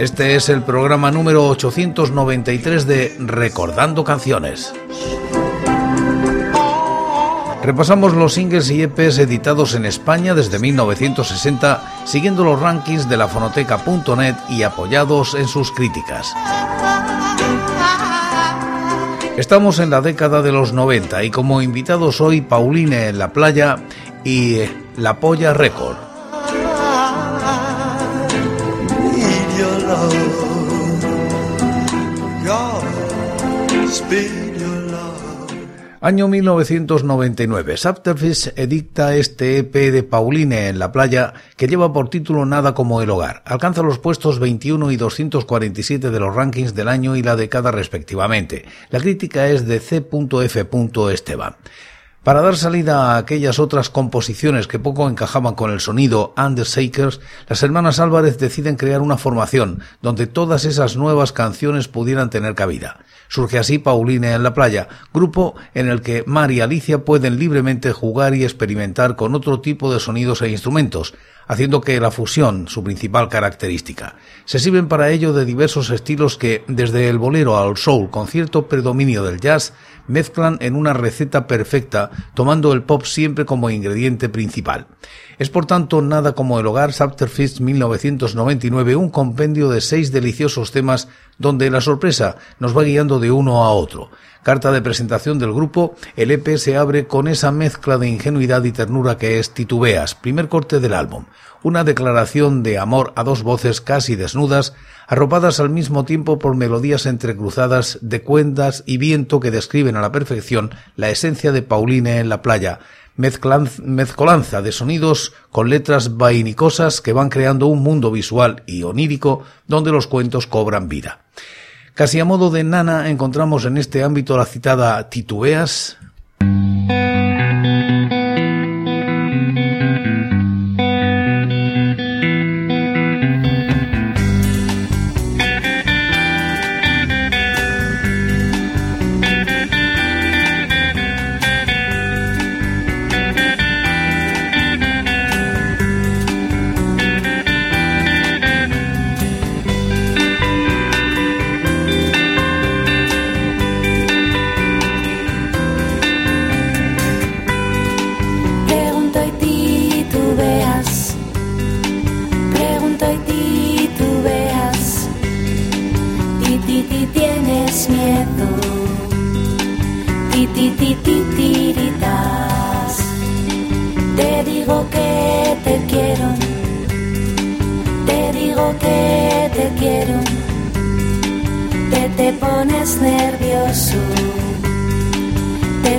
Este es el programa número 893 de Recordando Canciones. Repasamos los singles y EPs editados en España desde 1960, siguiendo los rankings de la fonoteca.net y apoyados en sus críticas. Estamos en la década de los 90 y como invitados hoy Pauline en la playa y La Polla Record. Año 1999. Sapterfish edicta este EP de Pauline en la playa que lleva por título Nada como el hogar. Alcanza los puestos 21 y 247 de los rankings del año y la década respectivamente. La crítica es de C.F. Esteban. Para dar salida a aquellas otras composiciones que poco encajaban con el sonido Undershakers, las hermanas Álvarez deciden crear una formación donde todas esas nuevas canciones pudieran tener cabida. Surge así Pauline en la playa, grupo en el que Mar y Alicia pueden libremente jugar y experimentar con otro tipo de sonidos e instrumentos, haciendo que la fusión su principal característica. Se sirven para ello de diversos estilos que, desde el bolero al soul con cierto predominio del jazz, mezclan en una receta perfecta, tomando el pop siempre como ingrediente principal. Es por tanto nada como el hogar Subterfist 1999, un compendio de seis deliciosos temas donde la sorpresa nos va guiando de uno a otro. Carta de presentación del grupo, el EP se abre con esa mezcla de ingenuidad y ternura que es Titubeas, primer corte del álbum, una declaración de amor a dos voces casi desnudas, arropadas al mismo tiempo por melodías entrecruzadas de cuendas y viento que describen a la perfección la esencia de Pauline en la playa, mezcolanza de sonidos con letras vainicosas que van creando un mundo visual y onírico donde los cuentos cobran vida. Casi a modo de nana encontramos en este ámbito la citada Titubeas,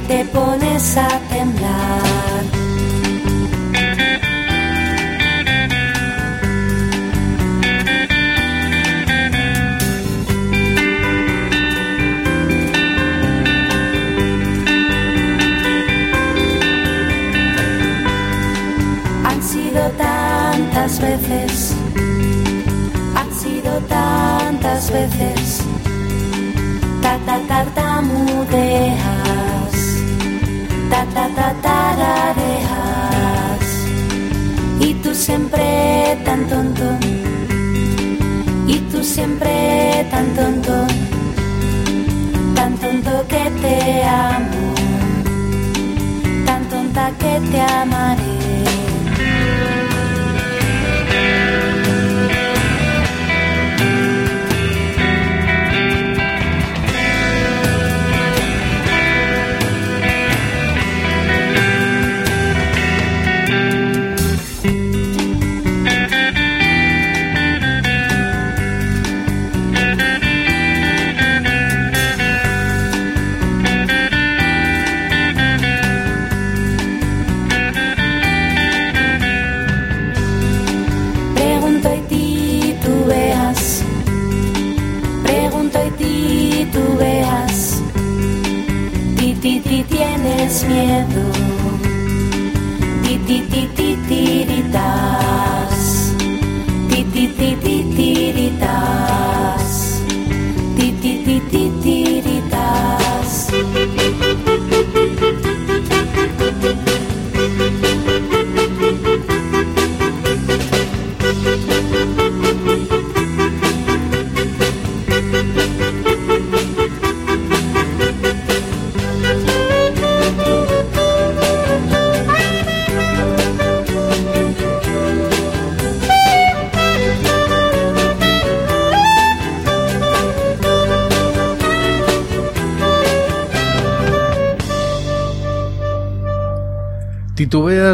te pones a temblar. Han sido tantas veces, han sido tantas veces, ta, ta tartamudea tanta tararejas y tú siempre tan tonto. Y tú siempre tan tonto. Tan tonto que te amo. Tan tonta que te amaré.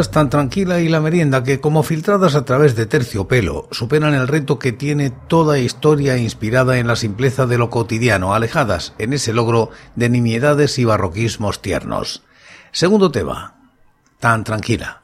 Tan tranquila y la merienda que, como filtradas a través de terciopelo, superan el reto que tiene toda historia inspirada en la simpleza de lo cotidiano, alejadas en ese logro de nimiedades y barroquismos tiernos. Segundo tema, tan tranquila.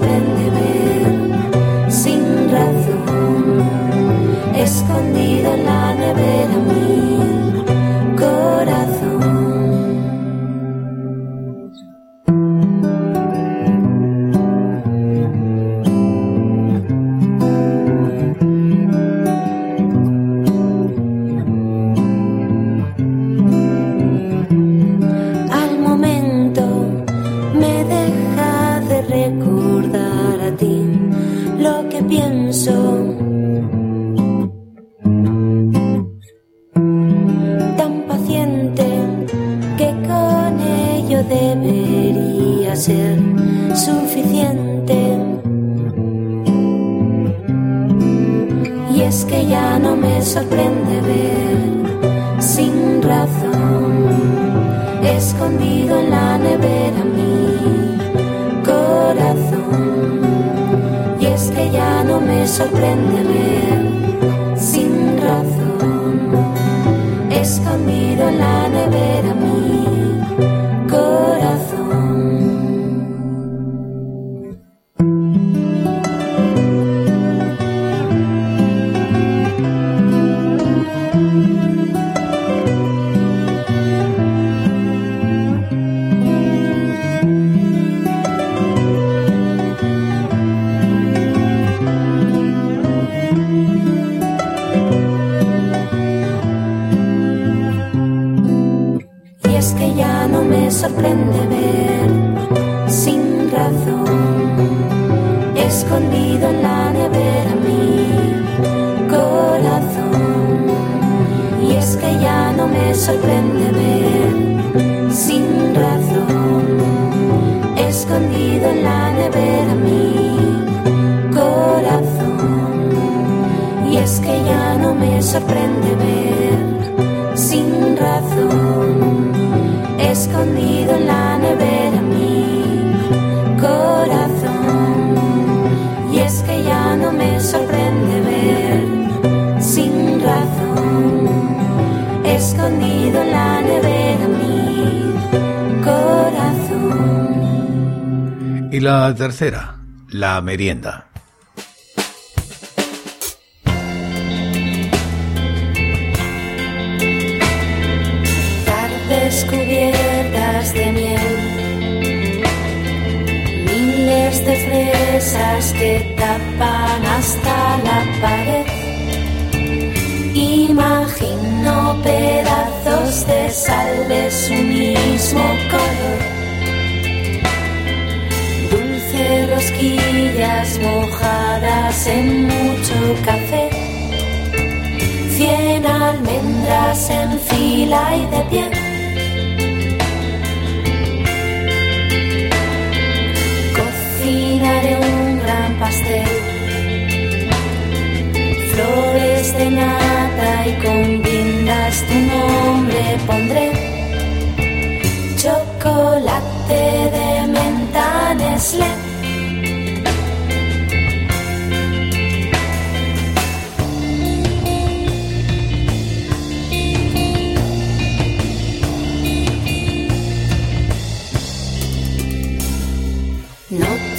the. La sorprende. jornada tercera, la merienda. Tardes cubiertas de miel, miles de fresas que tapan hasta la pared. Imagino pedazos de sal de su mismo color rosquillas mojadas en mucho café. Cien almendras en fila y de pie. Cocinaré un gran pastel. Flores de nata y con guindas tu nombre pondré. Chocolate de menta Nestlé.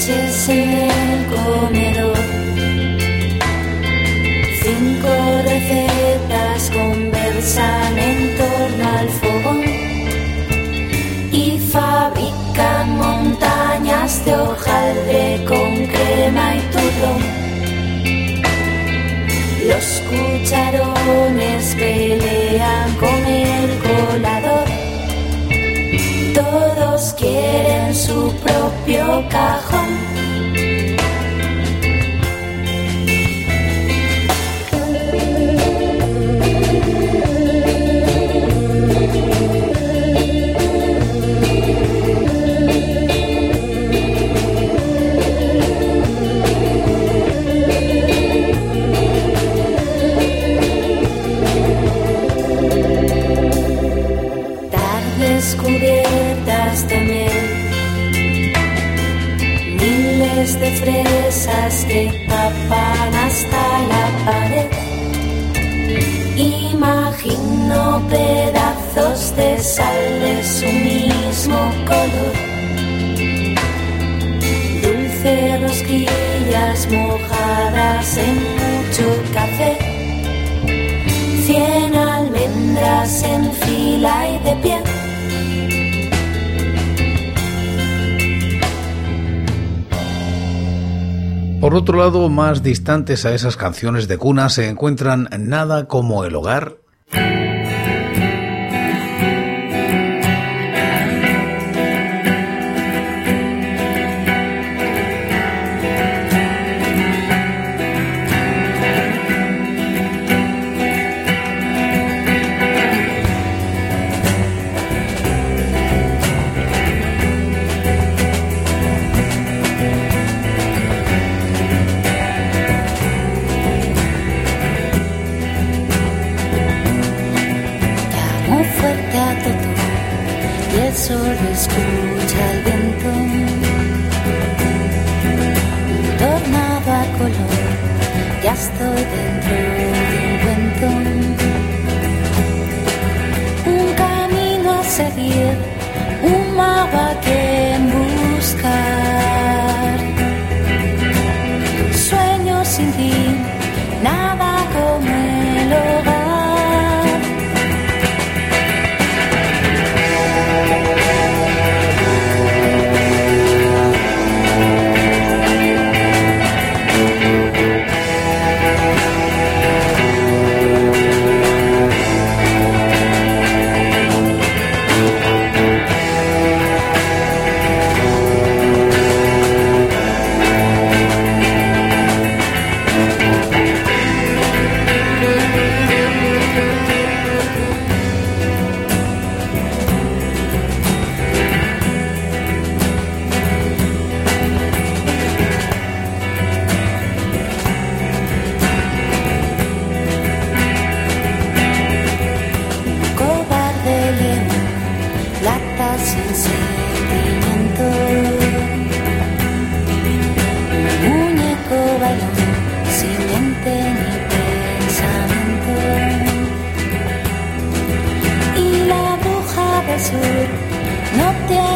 Noches en el comedor. Cinco recetas conversan en torno al fogón y fabrican montañas de hojaldre con crema y turrón. Los cucharones pelean con el colador. Todos quieren su propio cajón. Tardes cubiertas de miel, miles de fresas que tapan hasta la pared. Imagino pedazos de sal de su mismo color. Dulce rosquillas mojadas en mucho café. Cien almendras en fila y de pie. Por otro lado, más distantes a esas canciones de cuna se encuentran Nada como el hogar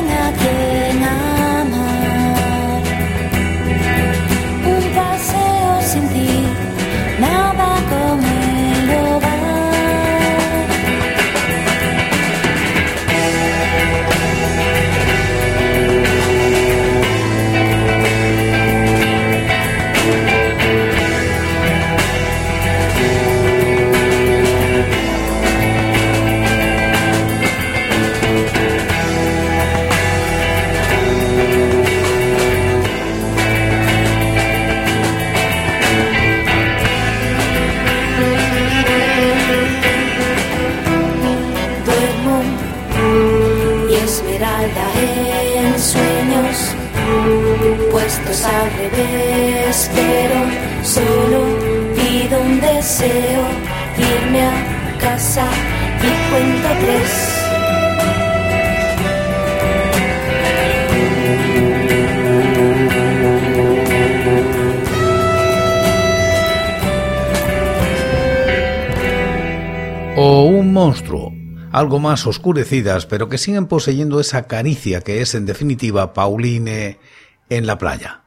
tiene a deseo, irme a casa y cuento tres. o un monstruo, algo más oscurecidas, pero que siguen poseyendo esa caricia que es en definitiva Pauline en la playa.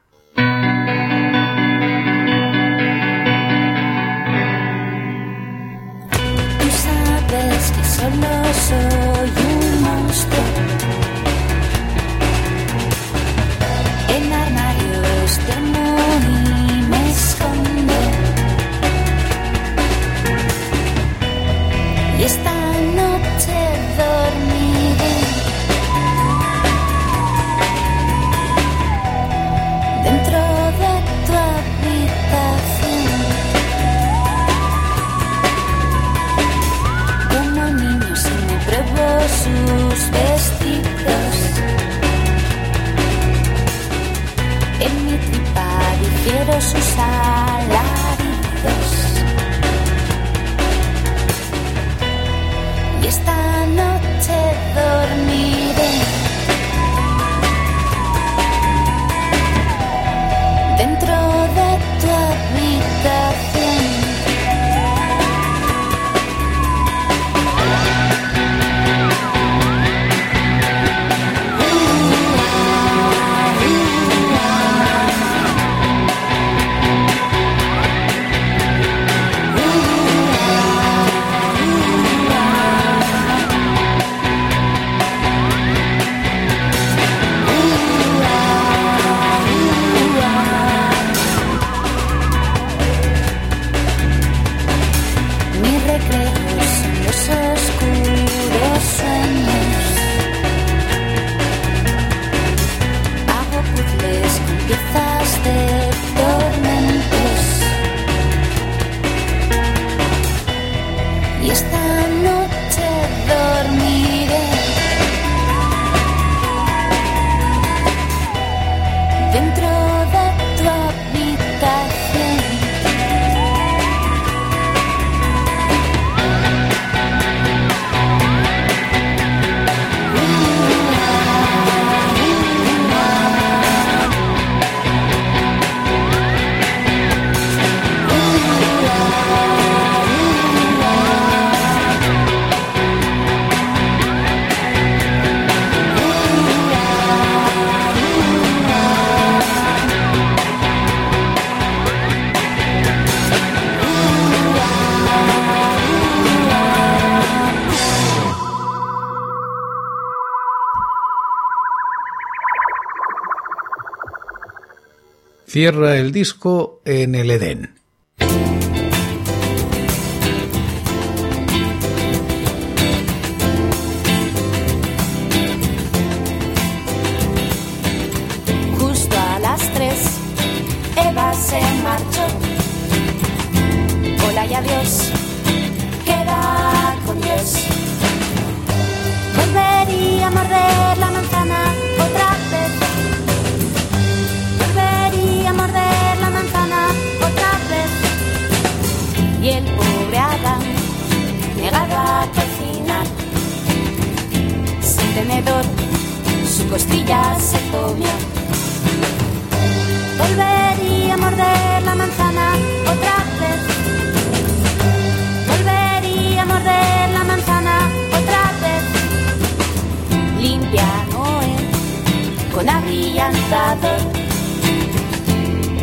Cierra el disco en el Edén. Justo a las tres, Eva se marchó. Hola y adiós, queda con Dios. Volvería a morder la manzana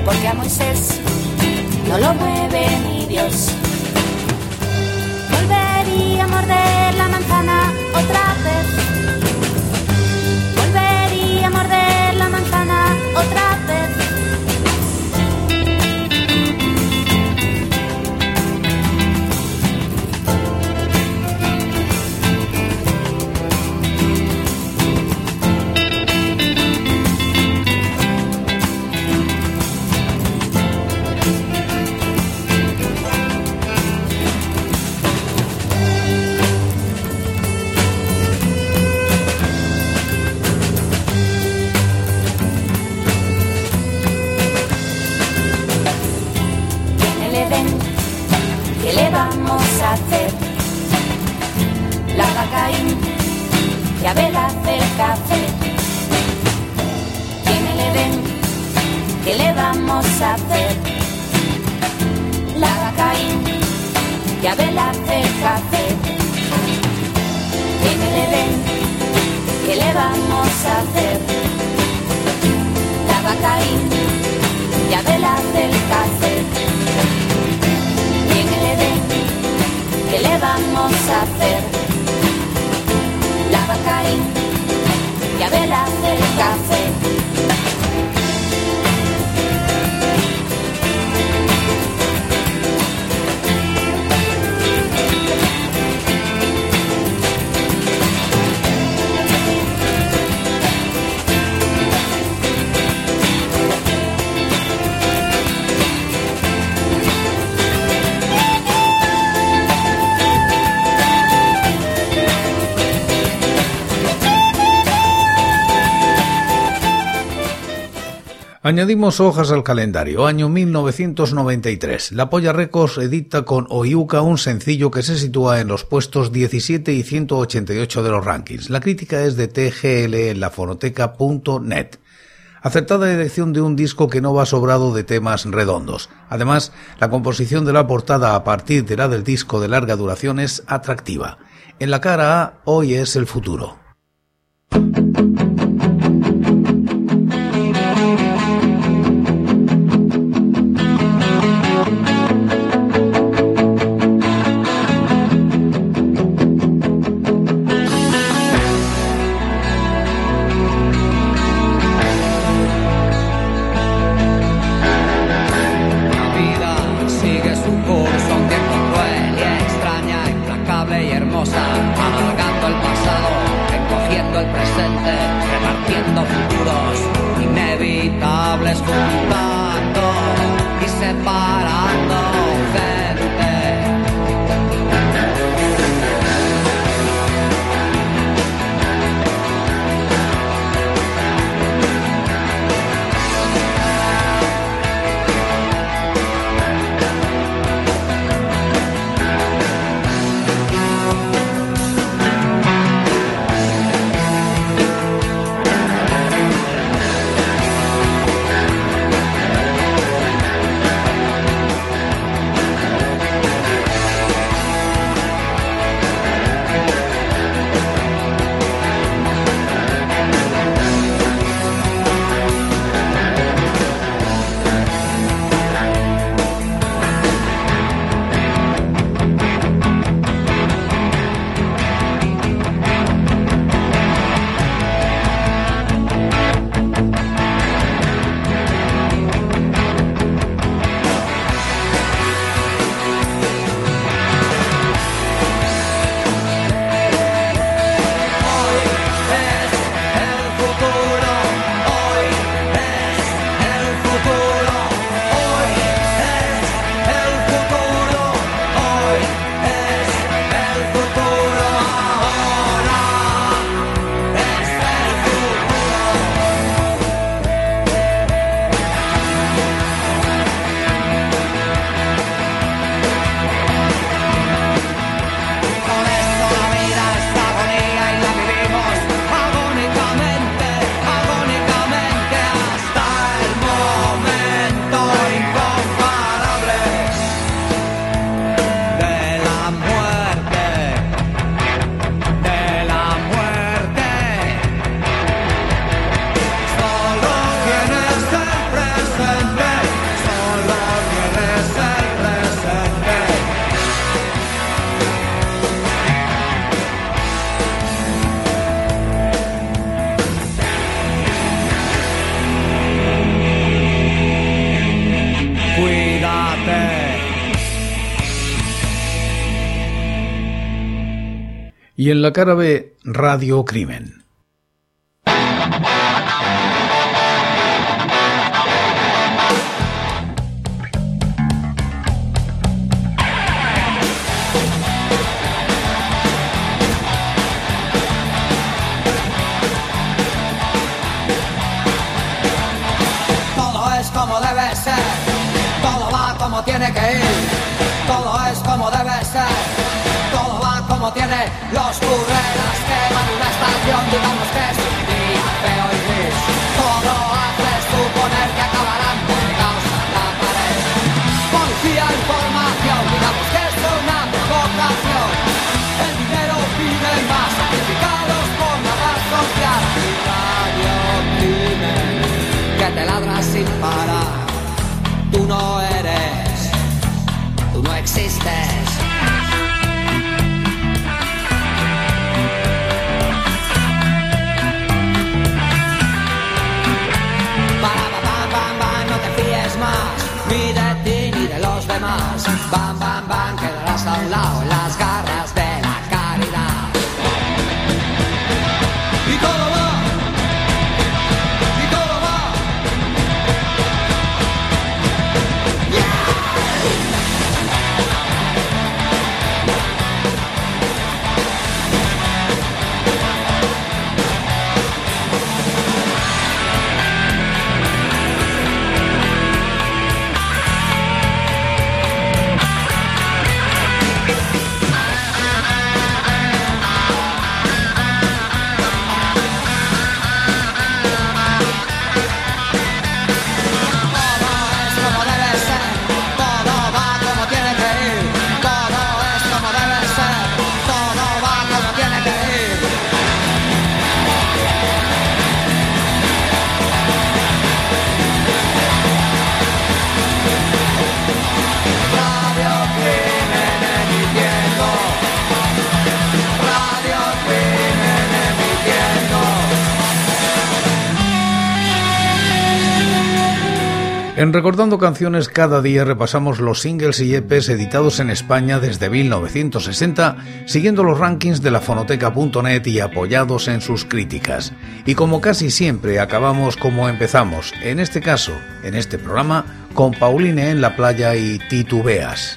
Porque a Moisés no lo mueve ni Dios. Volvería a morder la manzana otra vez. Añadimos hojas al calendario, año 1993. La Polla Records edita con Oyuka un sencillo que se sitúa en los puestos 17 y 188 de los rankings. La crítica es de TGL en la fonoteca.net. Acertada elección de un disco que no va sobrado de temas redondos. Además, la composición de la portada a partir de la del disco de larga duración es atractiva. En la cara A, hoy es el futuro. Y en la cara B Radio Crimen. Todo es como debe ser, todo va como tiene que ir, todo es como debe ser tiene los burrelas queman una estación, digamos que es un día feo y gris. Todo hace suponer que acabarán pegados a la pared. Policía información, digamos que es una provocación. El dinero pide más, sacrificados por la paz social. Radio crimen que te ladra sin parar. Tú no eres, tú no existes. Bam, bam, bam, quedarás a un lado En Recordando Canciones cada día repasamos los singles y EPs editados en España desde 1960, siguiendo los rankings de la fonoteca.net y apoyados en sus críticas. Y como casi siempre acabamos como empezamos, en este caso, en este programa, con Pauline en la playa y Titubeas.